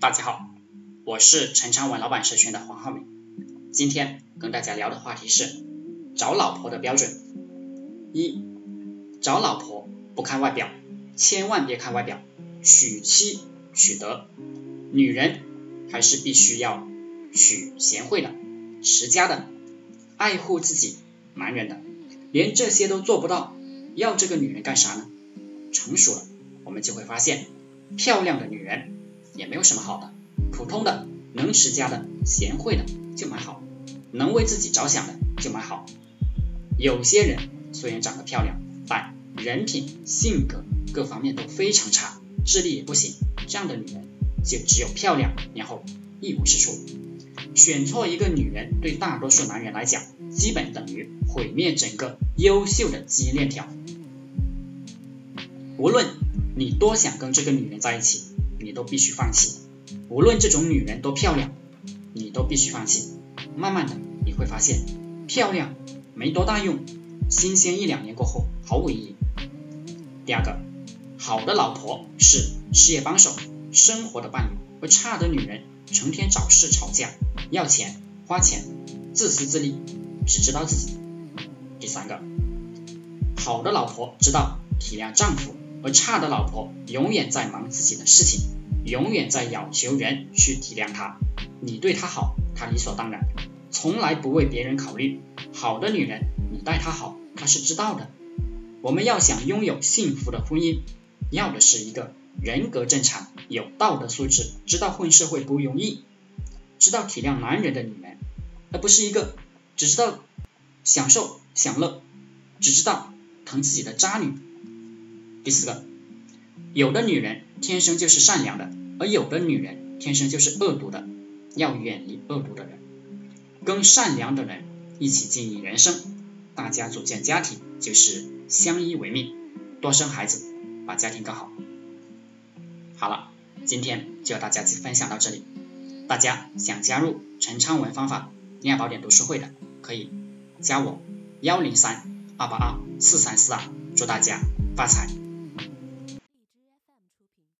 大家好，我是陈昌文老板社群的黄浩明。今天跟大家聊的话题是找老婆的标准。一，找老婆不看外表，千万别看外表，娶妻娶德，女人还是必须要娶贤惠的、持家的、爱护自己男人的。连这些都做不到，要这个女人干啥呢？成熟了，我们就会发现，漂亮的女人。也没有什么好的，普通的能持家的贤惠的就蛮好，能为自己着想的就蛮好。有些人虽然长得漂亮，但人品、性格各方面都非常差，智力也不行，这样的女人就只有漂亮，然后一无是处。选错一个女人，对大多数男人来讲，基本等于毁灭整个优秀的基因链条。无论你多想跟这个女人在一起。你都必须放弃，无论这种女人多漂亮，你都必须放弃。慢慢的你会发现，漂亮没多大用，新鲜一两年过后毫无意义。第二个，好的老婆是事业帮手，生活的伴侣；而差的女人成天找事吵架，要钱花钱，自私自利，只知道自己。第三个，好的老婆知道体谅丈夫。而差的老婆永远在忙自己的事情，永远在要求人去体谅她。你对她好，她理所当然，从来不为别人考虑。好的女人，你待她好，她是知道的。我们要想拥有幸福的婚姻，要的是一个人格正常、有道德素质、知道混社会不容易、知道体谅男人的女人，而不是一个只知道享受享乐、只知道疼自己的渣女。第四个，有的女人天生就是善良的，而有的女人天生就是恶毒的，要远离恶毒的人，跟善良的人一起经营人生，大家组建家庭就是相依为命，多生孩子，把家庭搞好。好了，今天就和大家分享到这里，大家想加入陈昌文方法恋爱宝典读书会的，可以加我幺零三二八二四三四二，祝大家发财。